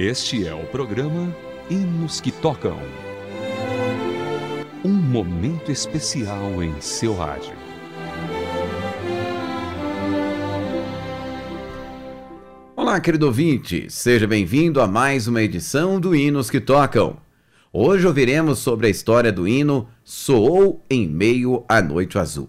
Este é o programa Hinos que Tocam. Um momento especial em seu rádio. Olá, querido ouvinte, seja bem-vindo a mais uma edição do Hinos que Tocam. Hoje ouviremos sobre a história do hino Soou em Meio à Noite Azul.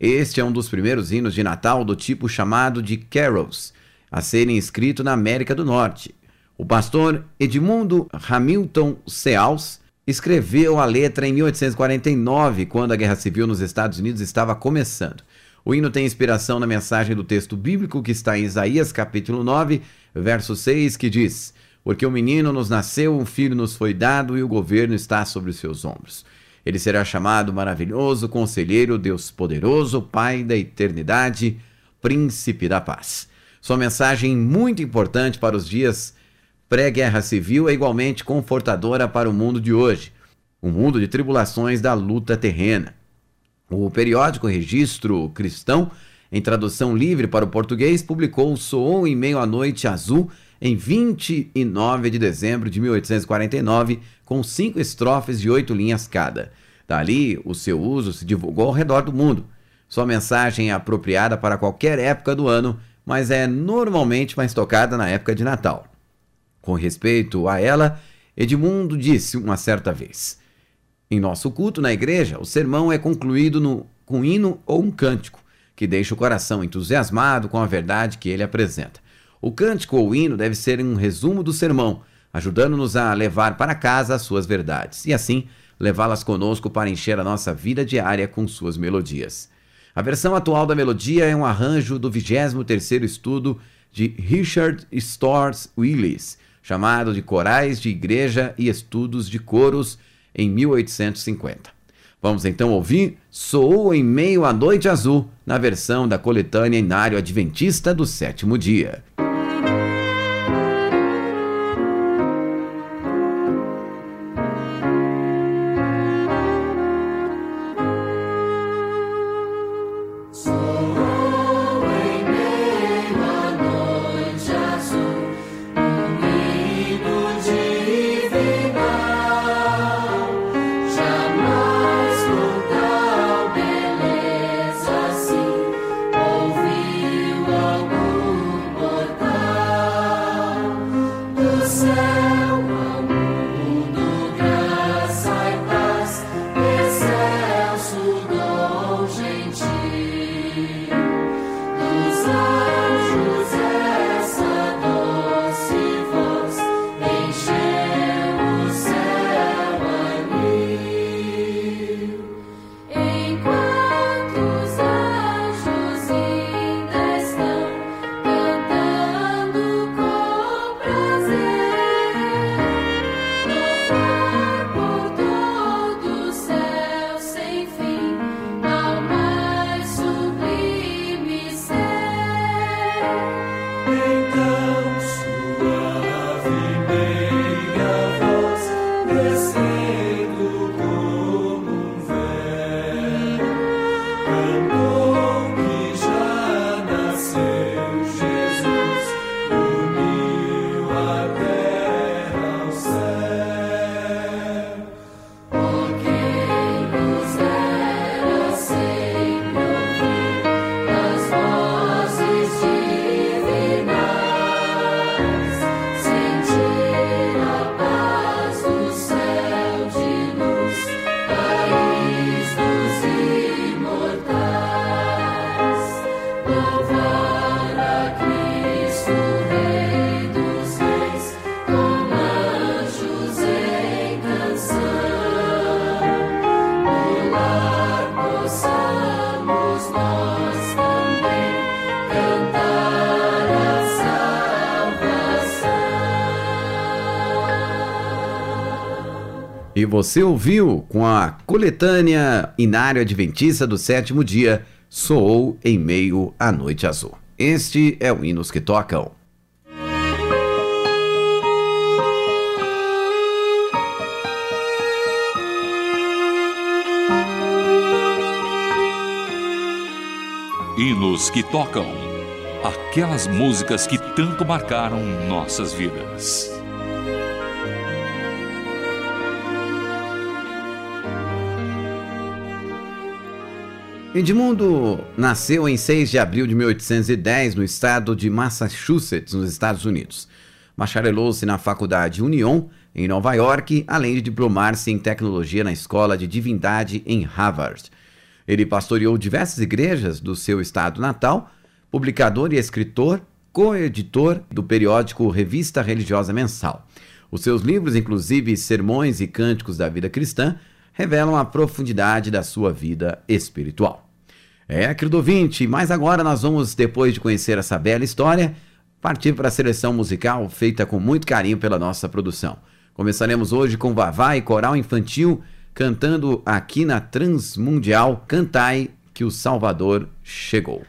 Este é um dos primeiros hinos de Natal do tipo chamado de carols, a serem escritos na América do Norte. O pastor Edmundo Hamilton Seals escreveu a letra em 1849, quando a Guerra Civil nos Estados Unidos estava começando. O hino tem inspiração na mensagem do texto bíblico que está em Isaías capítulo 9, verso 6, que diz: Porque o um menino nos nasceu, um filho nos foi dado e o governo está sobre os seus ombros. Ele será chamado maravilhoso, conselheiro, Deus poderoso, Pai da eternidade, príncipe da paz. Sua mensagem muito importante para os dias pré-guerra civil é igualmente confortadora para o mundo de hoje, o mundo de tribulações da luta terrena. O periódico Registro Cristão, em tradução livre para o português, publicou Soou em Meio à Noite Azul em 29 de dezembro de 1849, com cinco estrofes de oito linhas cada. Dali, o seu uso se divulgou ao redor do mundo. Sua mensagem é apropriada para qualquer época do ano, mas é normalmente mais tocada na época de Natal. Com respeito a ela, Edmundo disse uma certa vez: Em nosso culto na igreja, o sermão é concluído no, com um hino ou um cântico, que deixa o coração entusiasmado com a verdade que ele apresenta. O cântico ou hino deve ser um resumo do sermão, ajudando-nos a levar para casa as suas verdades e assim levá-las conosco para encher a nossa vida diária com suas melodias. A versão atual da melodia é um arranjo do 23º estudo de Richard Storrs Willis, chamado de Corais de Igreja e Estudos de Coros, em 1850. Vamos então ouvir Soou em Meio à Noite Azul, na versão da coletânea Inário Adventista do Sétimo Dia. E você ouviu com a coletânea Inário Adventista do sétimo dia, soou em meio à noite azul. Este é o Hinos que Tocam. Hinos que tocam. Aquelas músicas que tanto marcaram nossas vidas. Edmundo nasceu em 6 de abril de 1810 no estado de Massachusetts, nos Estados Unidos. Bacharelou-se na Faculdade Union, em Nova York, além de diplomar-se em tecnologia na Escola de Divindade em Harvard. Ele pastoreou diversas igrejas do seu estado natal, publicador e escritor, co-editor do periódico Revista Religiosa Mensal. Os seus livros, inclusive Sermões e Cânticos da Vida Cristã, revelam a profundidade da sua vida espiritual. É, querido ouvinte, mas agora nós vamos, depois de conhecer essa bela história, partir para a seleção musical feita com muito carinho pela nossa produção. Começaremos hoje com Vavá e Coral Infantil cantando aqui na Transmundial Cantai que o Salvador chegou.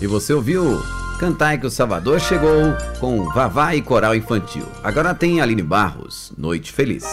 E você ouviu Cantai que o Salvador chegou com Vavá e Coral Infantil. Agora tem Aline Barros, Noite Feliz.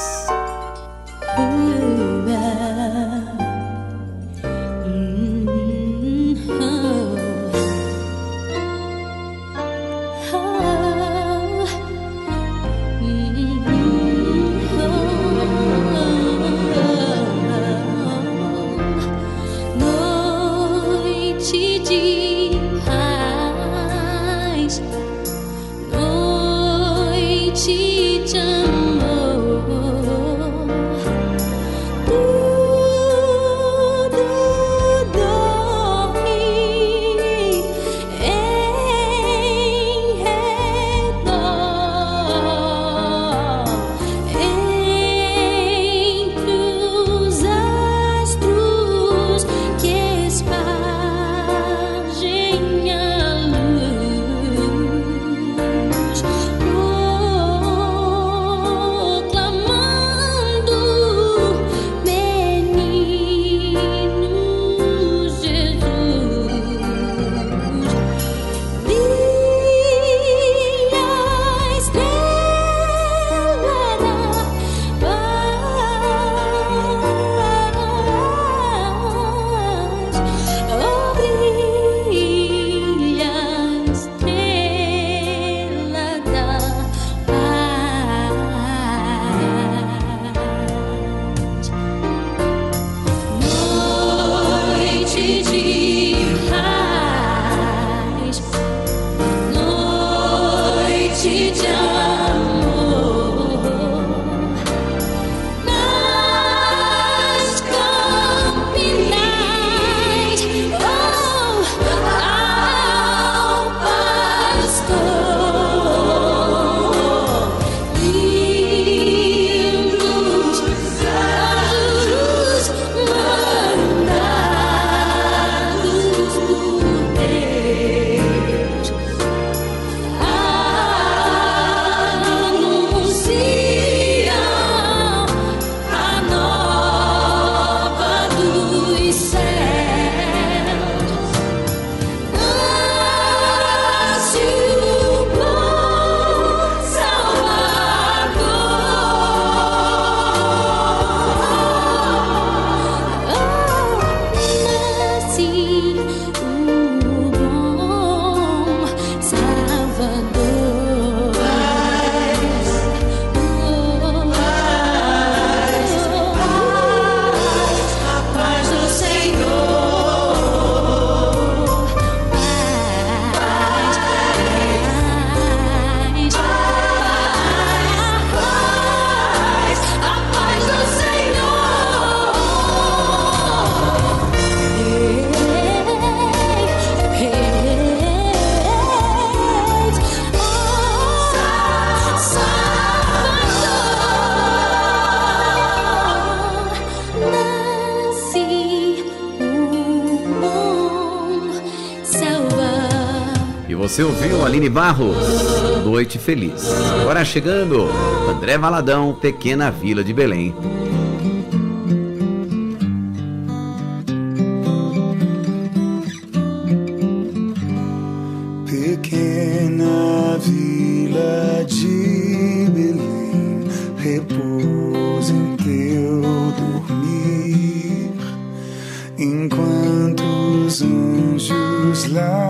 Aline Barros, Noite Feliz. Agora chegando, André Valadão, Pequena Vila de Belém. Pequena Vila de Belém, repousa em teu dormir, enquanto os anjos lá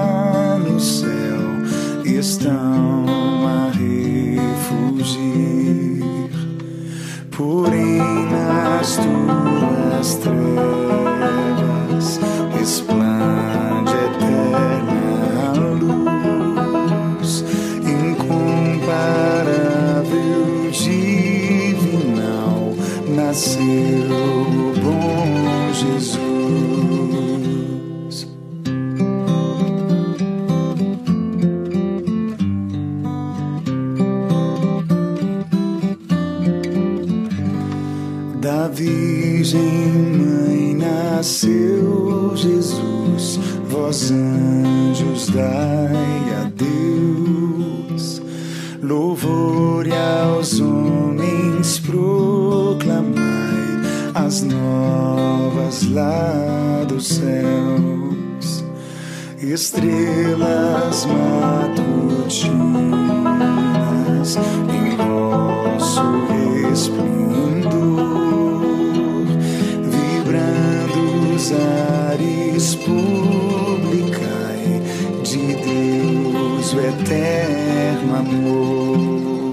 estrelas matutinas em vosso resplendor. ares publicai de Deus o eterno amor.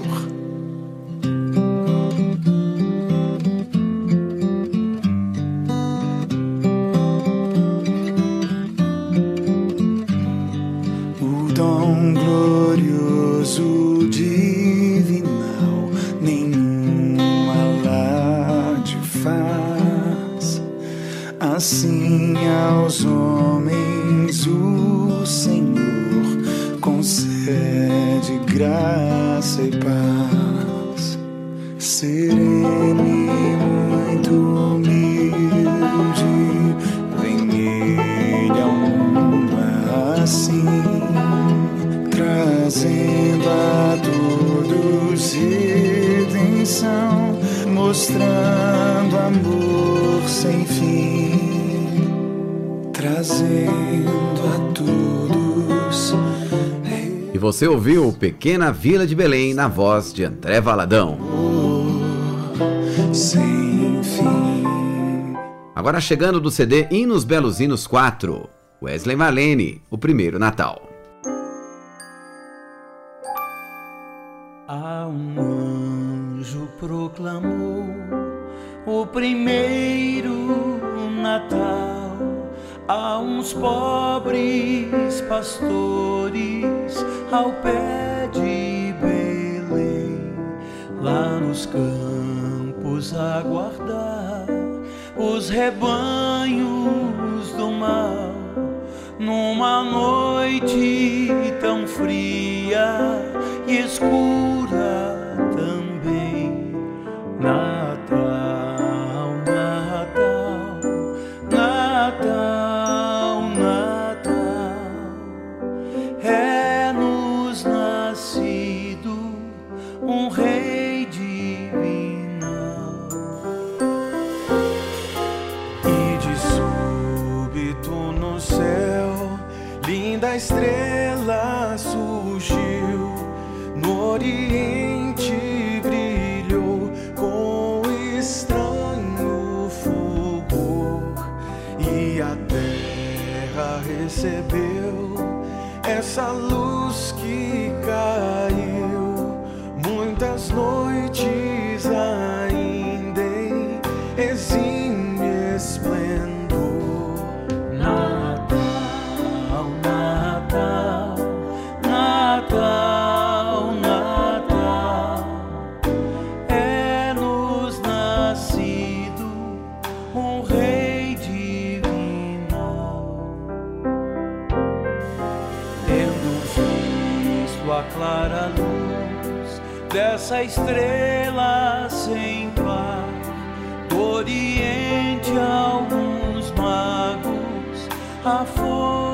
Você ouviu Pequena Vila de Belém na voz de André Valadão. Sem fim. Agora chegando do CD Hinos Belos Hinos 4, Wesley Marlene, o primeiro Natal. A um anjo proclamou o primeiro Natal a uns pobres pastores ao pé de Belém, lá nos campos aguardar os rebanhos do mal, numa noite tão fria e escura. a estrela surgiu no Oriente, brilhou com estranho fulgor e a terra recebeu essa luz que caiu muitas noites. clara luz dessa estrela sem par. Do Oriente, alguns magos, a força.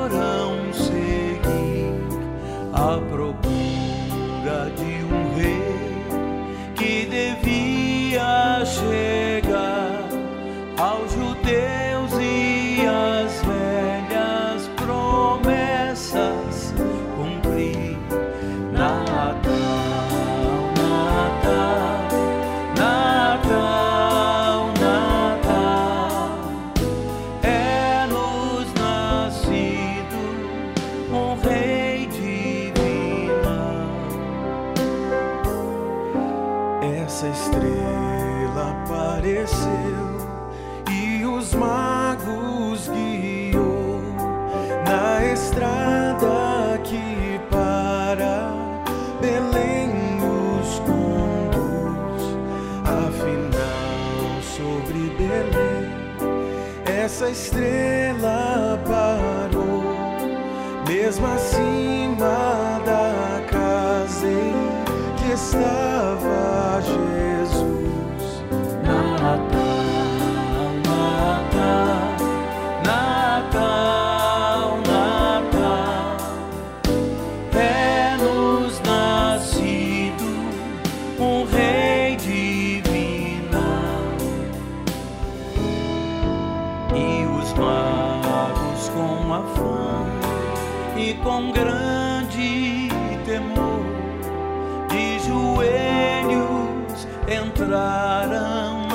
encontrarão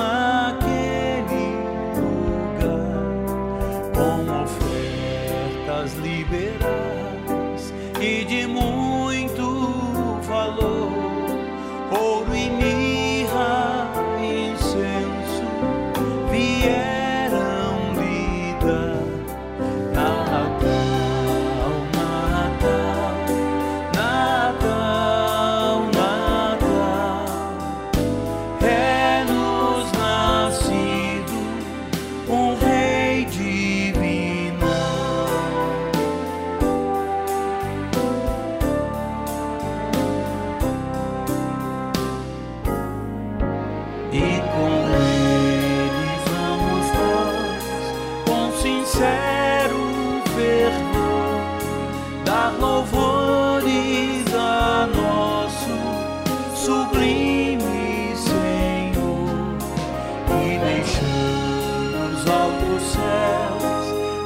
aquele lugar com ofertas liberais e de muito valor, ouro e mirra, incenso vieram lhe dar.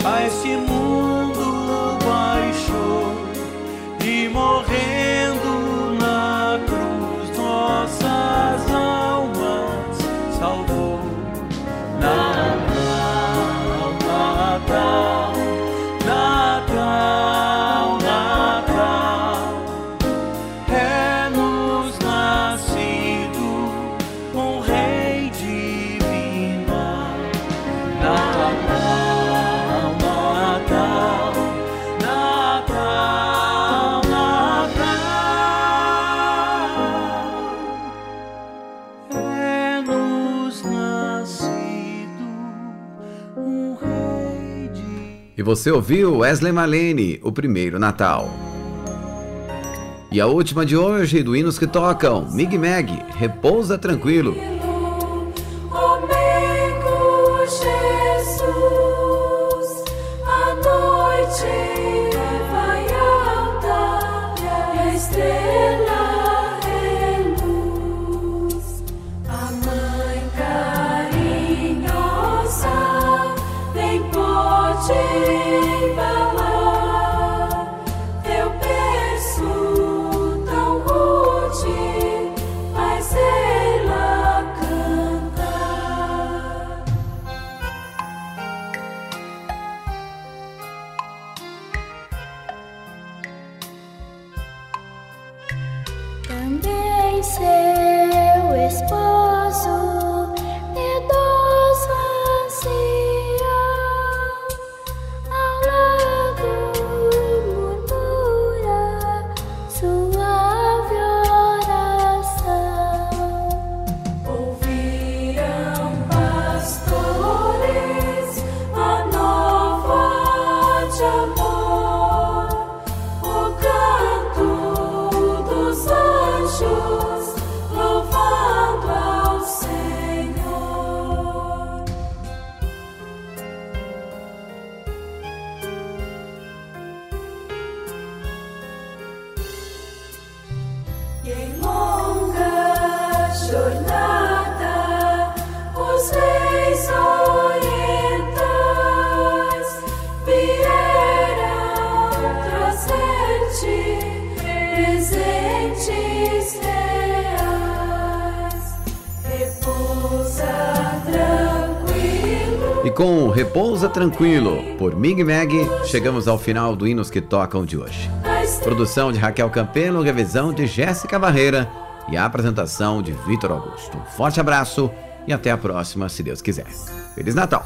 a este mundo. um rei de... E você ouviu Wesley Malene, o primeiro Natal. E a última de hoje do Hinos que Tocam, Mig Mag, Repousa Tranquilo. and com Repousa Tranquilo, por Mig Mag, chegamos ao final do Hinos que Tocam de hoje. Produção de Raquel Campelo, revisão de Jéssica Barreira e a apresentação de Vitor Augusto. Um forte abraço e até a próxima, se Deus quiser. Feliz Natal!